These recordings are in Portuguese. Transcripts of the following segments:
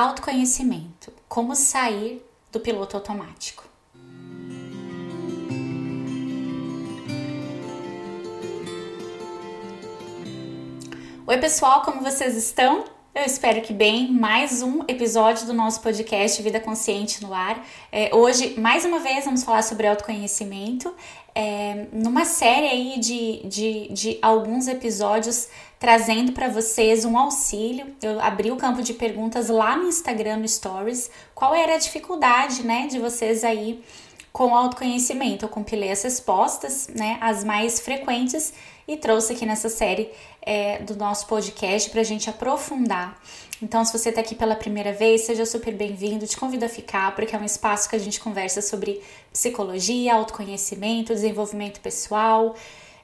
Autoconhecimento: como sair do piloto automático. Oi, pessoal, como vocês estão? Eu espero que bem. Mais um episódio do nosso podcast Vida Consciente no Ar. É, hoje, mais uma vez, vamos falar sobre autoconhecimento. É, numa série aí de, de, de alguns episódios trazendo para vocês um auxílio. Eu abri o campo de perguntas lá no Instagram Stories. Qual era a dificuldade, né, de vocês aí com autoconhecimento? Eu compilei as respostas, né, as mais frequentes e trouxe aqui nessa série é, do nosso podcast para a gente aprofundar. Então, se você está aqui pela primeira vez, seja super bem-vindo. Te convido a ficar, porque é um espaço que a gente conversa sobre psicologia, autoconhecimento, desenvolvimento pessoal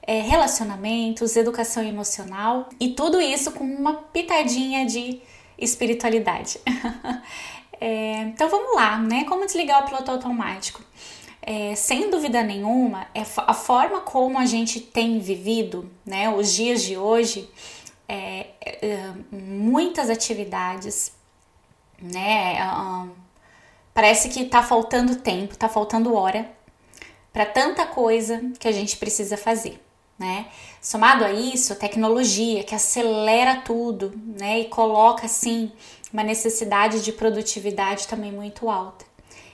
é, relacionamentos, educação emocional e tudo isso com uma pitadinha de espiritualidade. é, então vamos lá, né? Como desligar o piloto automático? É, sem dúvida nenhuma, é a forma como a gente tem vivido, né, os dias de hoje, é, é, muitas atividades, né, parece que tá faltando tempo, tá faltando hora para tanta coisa que a gente precisa fazer né? Somado a isso, tecnologia que acelera tudo, né? E coloca assim uma necessidade de produtividade também muito alta.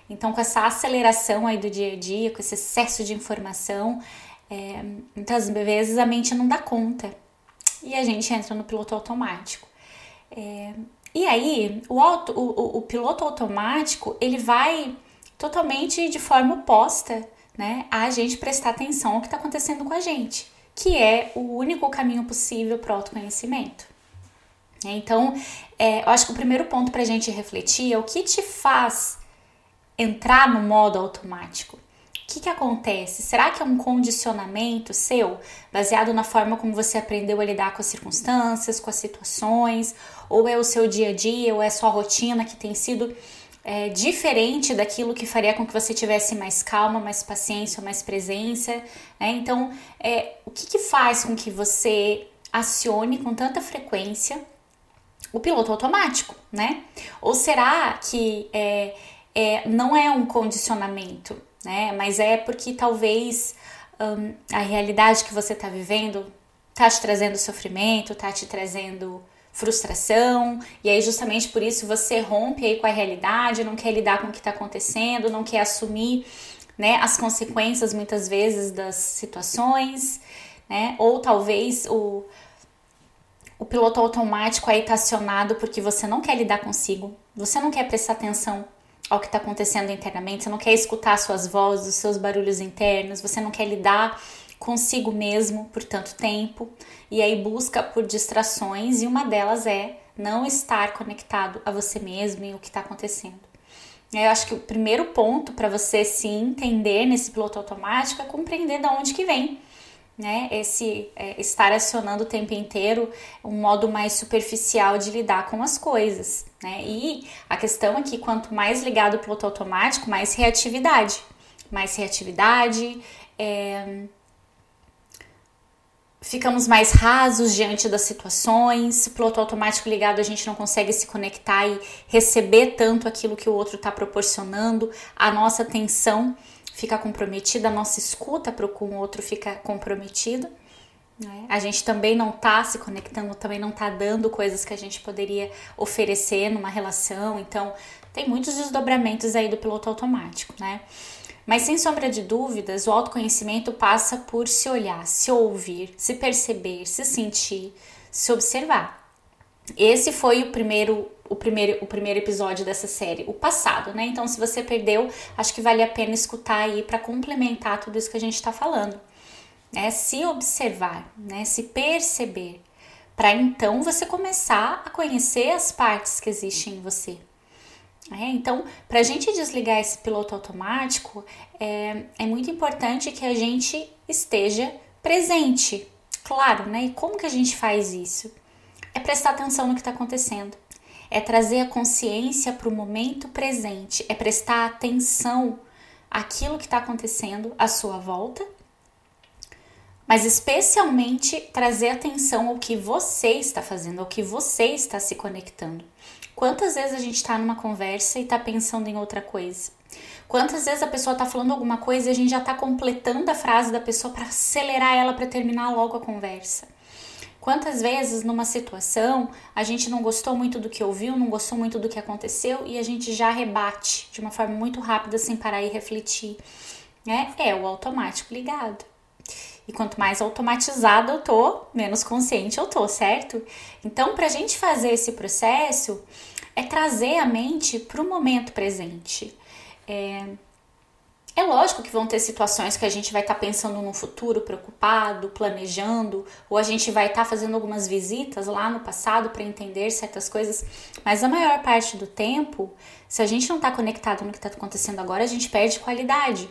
Então, com essa aceleração aí do dia a dia, com esse excesso de informação, é, muitas vezes a mente não dá conta e a gente entra no piloto automático. É, e aí, o, auto, o, o piloto automático ele vai totalmente de forma oposta né, a gente prestar atenção ao que está acontecendo com a gente que é o único caminho possível para o autoconhecimento. Então, é, eu acho que o primeiro ponto para a gente refletir é o que te faz entrar no modo automático. O que, que acontece? Será que é um condicionamento seu, baseado na forma como você aprendeu a lidar com as circunstâncias, com as situações, ou é o seu dia a dia, ou é a sua rotina que tem sido é, diferente daquilo que faria com que você tivesse mais calma, mais paciência, mais presença. Né? Então, é, o que, que faz com que você acione com tanta frequência o piloto automático, né? Ou será que é, é, não é um condicionamento, né? Mas é porque talvez hum, a realidade que você está vivendo tá te trazendo sofrimento, tá te trazendo frustração, e aí justamente por isso você rompe aí com a realidade, não quer lidar com o que está acontecendo, não quer assumir né, as consequências muitas vezes das situações, né? Ou talvez o, o piloto automático aí está acionado porque você não quer lidar consigo, você não quer prestar atenção ao que está acontecendo internamente, você não quer escutar suas vozes, os seus barulhos internos, você não quer lidar consigo mesmo por tanto tempo e aí busca por distrações e uma delas é não estar conectado a você mesmo e o que está acontecendo. Eu acho que o primeiro ponto para você se entender nesse piloto automático é compreender de onde que vem, né? Esse é, estar acionando o tempo inteiro um modo mais superficial de lidar com as coisas, né? E a questão é que quanto mais ligado o piloto automático, mais reatividade, mais reatividade, é, ficamos mais rasos diante das situações, piloto automático ligado a gente não consegue se conectar e receber tanto aquilo que o outro está proporcionando, a nossa atenção fica comprometida, a nossa escuta para com o outro fica comprometida. Né? A gente também não está se conectando, também não está dando coisas que a gente poderia oferecer numa relação, então tem muitos desdobramentos aí do piloto automático, né? Mas sem sombra de dúvidas, o autoconhecimento passa por se olhar, se ouvir, se perceber, se sentir, se observar. Esse foi o primeiro o primeiro, o primeiro episódio dessa série, o passado, né? Então, se você perdeu, acho que vale a pena escutar aí para complementar tudo isso que a gente está falando. Né? Se observar, né? Se perceber, para então você começar a conhecer as partes que existem em você. É, então, para a gente desligar esse piloto automático, é, é muito importante que a gente esteja presente. Claro, né? E como que a gente faz isso? É prestar atenção no que está acontecendo, é trazer a consciência para o momento presente, é prestar atenção àquilo que está acontecendo à sua volta, mas especialmente trazer atenção ao que você está fazendo, ao que você está se conectando. Quantas vezes a gente está numa conversa e está pensando em outra coisa? Quantas vezes a pessoa está falando alguma coisa e a gente já está completando a frase da pessoa para acelerar ela para terminar logo a conversa? Quantas vezes numa situação a gente não gostou muito do que ouviu, não gostou muito do que aconteceu e a gente já rebate de uma forma muito rápida sem parar e refletir? Né? É o automático ligado. E quanto mais automatizado eu tô, menos consciente eu tô, certo? Então, para a gente fazer esse processo, é trazer a mente para o momento presente. É, é lógico que vão ter situações que a gente vai estar tá pensando no futuro, preocupado, planejando, ou a gente vai estar tá fazendo algumas visitas lá no passado para entender certas coisas, mas a maior parte do tempo, se a gente não está conectado no que está acontecendo agora, a gente perde qualidade,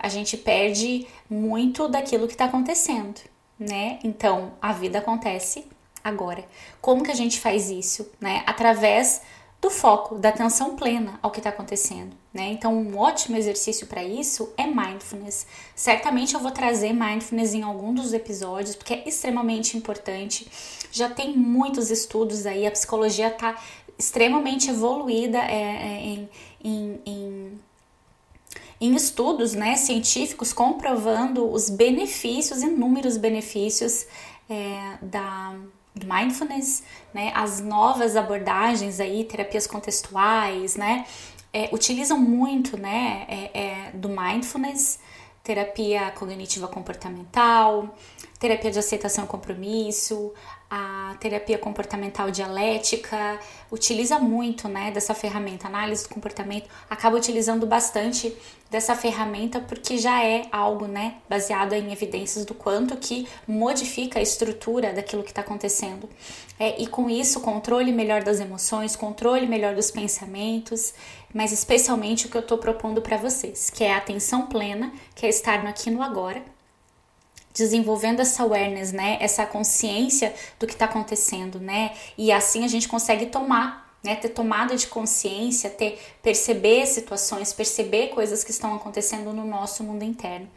a gente perde muito daquilo que está acontecendo, né? Então a vida acontece agora. Como que a gente faz isso, né? Através do foco, da atenção plena ao que está acontecendo, né? Então, um ótimo exercício para isso é mindfulness. Certamente eu vou trazer mindfulness em algum dos episódios, porque é extremamente importante. Já tem muitos estudos aí, a psicologia está extremamente evoluída é, é, em, em, em em estudos né, científicos comprovando os benefícios, inúmeros benefícios é, da, mindfulness, né, as novas abordagens aí, terapias contextuais, né, é, utilizam muito, né, é, é, do mindfulness, terapia cognitiva comportamental, terapia de aceitação e compromisso, a terapia comportamental dialética utiliza muito, né, dessa ferramenta, análise do comportamento, acaba utilizando bastante dessa ferramenta porque já é algo, né, baseado em evidências do quanto que modifica a estrutura daquilo que está acontecendo. É, e com isso, controle melhor das emoções, controle melhor dos pensamentos, mas especialmente o que eu estou propondo para vocês, que é a atenção plena, que é estar no aqui no agora, desenvolvendo essa awareness, né, essa consciência do que está acontecendo, né, e assim a gente consegue tomar, né, ter tomada de consciência, ter perceber situações, perceber coisas que estão acontecendo no nosso mundo interno.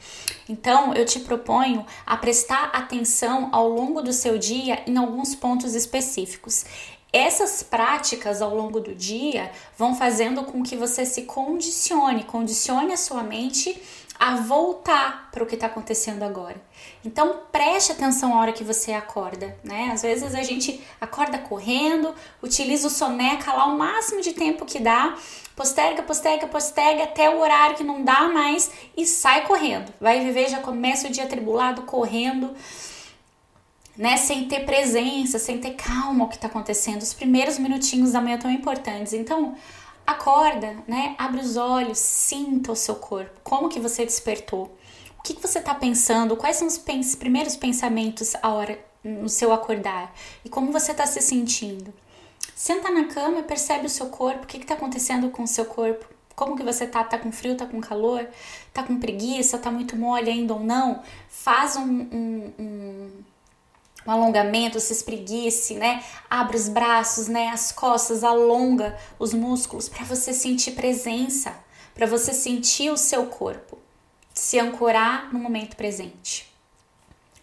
Então, eu te proponho a prestar atenção ao longo do seu dia em alguns pontos específicos. Essas práticas ao longo do dia vão fazendo com que você se condicione, condicione a sua mente a voltar para o que está acontecendo agora. Então preste atenção a hora que você acorda, né? Às vezes a gente acorda correndo, utiliza o soneca lá o máximo de tempo que dá, posterga, posterga, posterga até o horário que não dá mais e sai correndo. Vai viver, já começa o dia tribulado correndo, né? Sem ter presença, sem ter calma o que está acontecendo. Os primeiros minutinhos da manhã tão importantes. Então Acorda, né? Abre os olhos, sinta o seu corpo. Como que você despertou? O que, que você está pensando? Quais são os pens primeiros pensamentos a hora no seu acordar? E como você está se sentindo? Senta na cama e percebe o seu corpo. O que está acontecendo com o seu corpo? Como que você tá? Tá com frio? Tá com calor? Tá com preguiça? Tá muito mole ainda ou não? Faz um, um, um um alongamento, se espreguice, né? Abre os braços, né? As costas, alonga os músculos para você sentir presença, para você sentir o seu corpo, se ancorar no momento presente.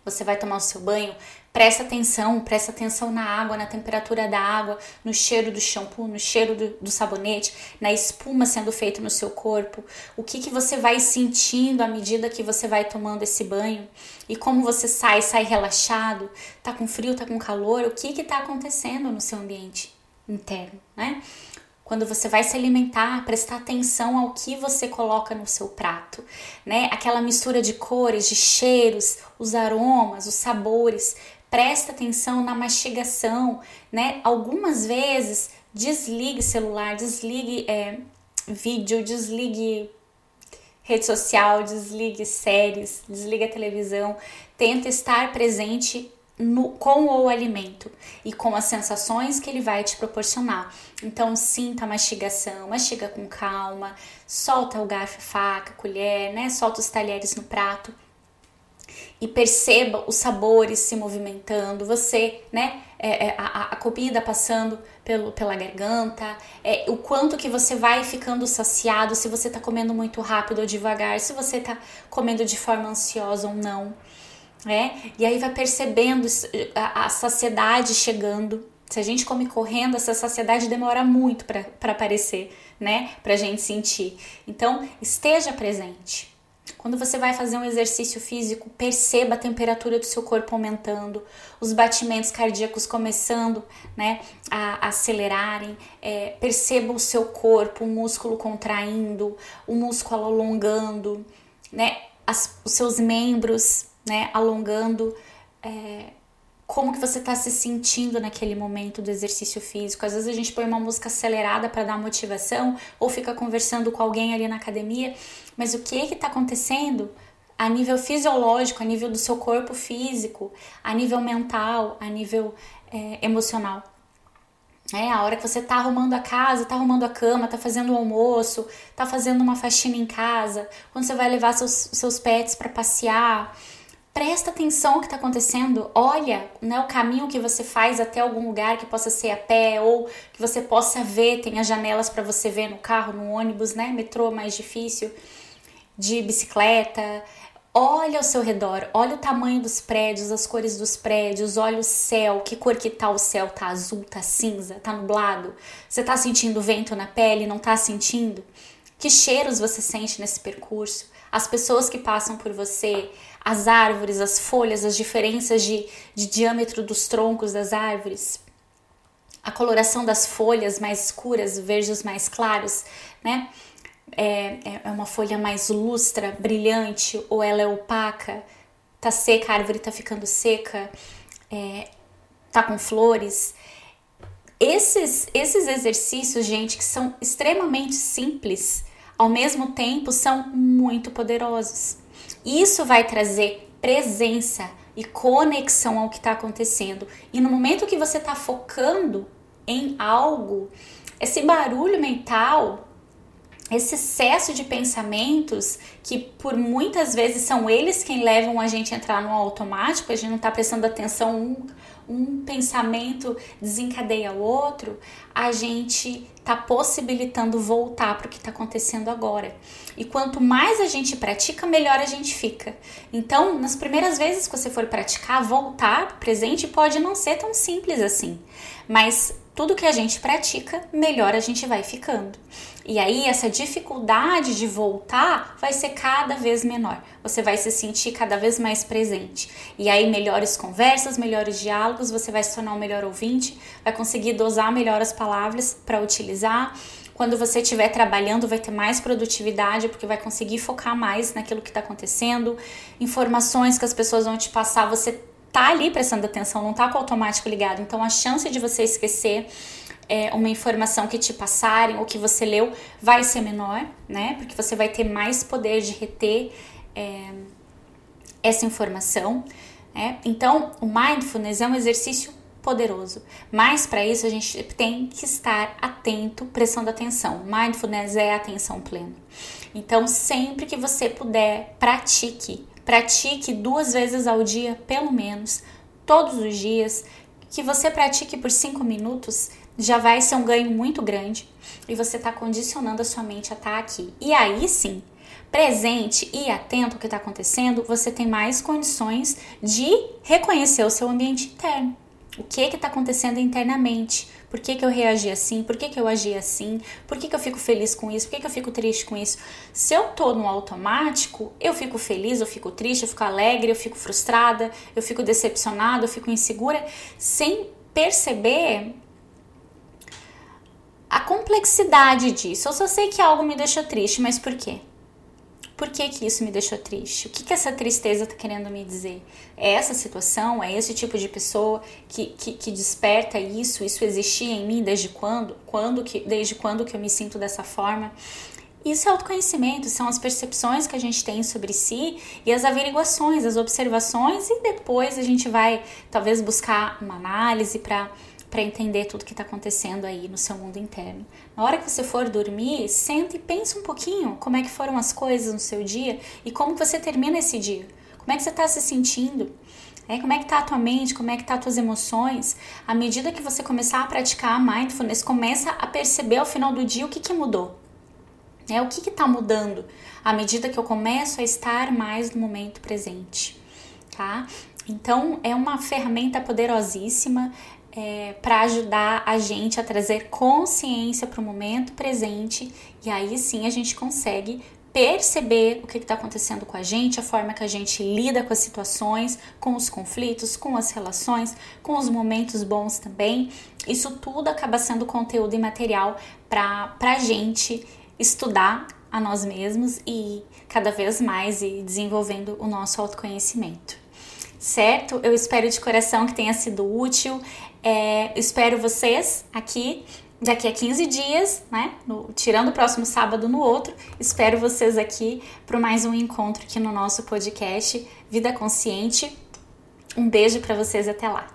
Você vai tomar o seu banho, Presta atenção, presta atenção na água, na temperatura da água, no cheiro do shampoo, no cheiro do, do sabonete, na espuma sendo feita no seu corpo, o que, que você vai sentindo à medida que você vai tomando esse banho e como você sai, sai relaxado, tá com frio, tá com calor, o que que tá acontecendo no seu ambiente interno, né? quando você vai se alimentar, prestar atenção ao que você coloca no seu prato, né? Aquela mistura de cores, de cheiros, os aromas, os sabores, presta atenção na mastigação, né? Algumas vezes desligue celular, desligue é, vídeo, desligue rede social, desligue séries, desligue a televisão, tenta estar presente no, com o alimento e com as sensações que ele vai te proporcionar. Então, sinta a mastigação, mastiga com calma, solta o garfo, faca, colher, né? Solta os talheres no prato e perceba os sabores se movimentando, você, né, é, é, a, a, comida passando pelo, pela garganta, é, o quanto que você vai ficando saciado, se você tá comendo muito rápido ou devagar, se você tá comendo de forma ansiosa ou não, né, e aí vai percebendo a, a saciedade chegando, Se a gente come correndo, essa saciedade demora muito para aparecer, né? Para a gente sentir. Então, esteja presente. Quando você vai fazer um exercício físico, perceba a temperatura do seu corpo aumentando, os batimentos cardíacos começando né, a, acelerarem, é, perceba o seu corpo, o músculo contraindo, o músculo alongando, né, as, os seus membros né, alongando. É, como que você está se sentindo naquele momento do exercício físico. Às vezes a gente põe uma música acelerada para dar motivação ou fica conversando com alguém ali na academia, mas o que está acontecendo a nível fisiológico, a nível do seu corpo físico, a nível mental, a nível é, emocional? É, a hora que você tá arrumando a casa, tá arrumando a cama, tá fazendo o almoço, tá fazendo uma faxina em casa, quando você vai levar seus, seus pets para passear, presta atenção no que está acontecendo, olha né, o caminho que você faz até algum lugar que possa ser a pé ou que você possa ver, tem as janelas para você ver no carro, no ônibus, né? Metrô mais difícil, de bicicleta. Olha ao seu redor, olha o tamanho dos prédios, as cores dos prédios, olha o céu, que cor que tá o céu, tá azul, tá cinza, tá nublado. Você tá sentindo vento na pele, não tá sentindo? Que cheiros você sente nesse percurso? As pessoas que passam por você, as árvores, as folhas, as diferenças de, de diâmetro dos troncos das árvores, a coloração das folhas mais escuras, verdes mais claros, né? É, é uma folha mais lustra, brilhante, ou ela é opaca, tá seca, a árvore tá ficando seca, é, tá com flores. Esses, esses exercícios, gente, que são extremamente simples, ao mesmo tempo são muito poderosos. Isso vai trazer presença e conexão ao que está acontecendo. E no momento que você está focando em algo, esse barulho mental, esse excesso de pensamentos, que por muitas vezes são eles quem levam a gente a entrar no automático, a gente não está prestando atenção um, pensamento desencadeia o outro, a gente está possibilitando voltar para o que está acontecendo agora. E quanto mais a gente pratica, melhor a gente fica. Então, nas primeiras vezes que você for praticar, voltar presente pode não ser tão simples assim, mas tudo que a gente pratica, melhor a gente vai ficando. E aí essa dificuldade de voltar vai ser cada vez menor. Você vai se sentir cada vez mais presente. E aí melhores conversas, melhores diálogos, você vai se tornar um melhor ouvinte, vai conseguir dosar melhor as palavras para utilizar. Quando você estiver trabalhando, vai ter mais produtividade, porque vai conseguir focar mais naquilo que está acontecendo. Informações que as pessoas vão te passar, você tá ali prestando atenção, não tá com o automático ligado. Então a chance de você esquecer é, uma informação que te passarem ou que você leu vai ser menor, né? Porque você vai ter mais poder de reter é, essa informação. Né? Então, o mindfulness é um exercício poderoso, mas para isso a gente tem que estar atento, prestando atenção. Mindfulness é atenção plena. Então, sempre que você puder, pratique. Pratique duas vezes ao dia, pelo menos, todos os dias. Que você pratique por cinco minutos já vai ser um ganho muito grande e você está condicionando a sua mente a estar tá aqui. E aí sim, presente e atento ao que está acontecendo, você tem mais condições de reconhecer o seu ambiente interno. O que está acontecendo internamente? Por que, que eu reagi assim? Por que, que eu agi assim? Por que, que eu fico feliz com isso? Por que, que eu fico triste com isso? Se eu tô no automático, eu fico feliz, eu fico triste, eu fico alegre, eu fico frustrada, eu fico decepcionada, eu fico insegura, sem perceber a complexidade disso. Eu só sei que algo me deixou triste, mas por quê? Por que, que isso me deixou triste? O que, que essa tristeza está querendo me dizer? É essa situação? É esse tipo de pessoa que, que, que, desperta isso? Isso existia em mim desde quando? quando que, desde quando que eu me sinto dessa forma? Isso é autoconhecimento, são as percepções que a gente tem sobre si e as averiguações, as observações, e depois a gente vai talvez buscar uma análise para para entender tudo que está acontecendo aí no seu mundo interno. Na hora que você for dormir, senta e pensa um pouquinho como é que foram as coisas no seu dia e como você termina esse dia. Como é que você está se sentindo? É, como é que está a tua mente? Como é que tá as tuas emoções? À medida que você começar a praticar a mindfulness, começa a perceber ao final do dia o que, que mudou. É, o que está mudando à medida que eu começo a estar mais no momento presente, tá? Então é uma ferramenta poderosíssima, é, para ajudar a gente a trazer consciência para o momento presente e aí sim a gente consegue perceber o que está acontecendo com a gente, a forma que a gente lida com as situações, com os conflitos, com as relações, com os momentos bons também. Isso tudo acaba sendo conteúdo e material para a gente estudar a nós mesmos e cada vez mais e desenvolvendo o nosso autoconhecimento. Certo? Eu espero de coração que tenha sido útil. É, espero vocês aqui daqui a 15 dias, né? No, tirando o próximo sábado no outro. Espero vocês aqui para mais um encontro aqui no nosso podcast Vida Consciente. Um beijo para vocês até lá.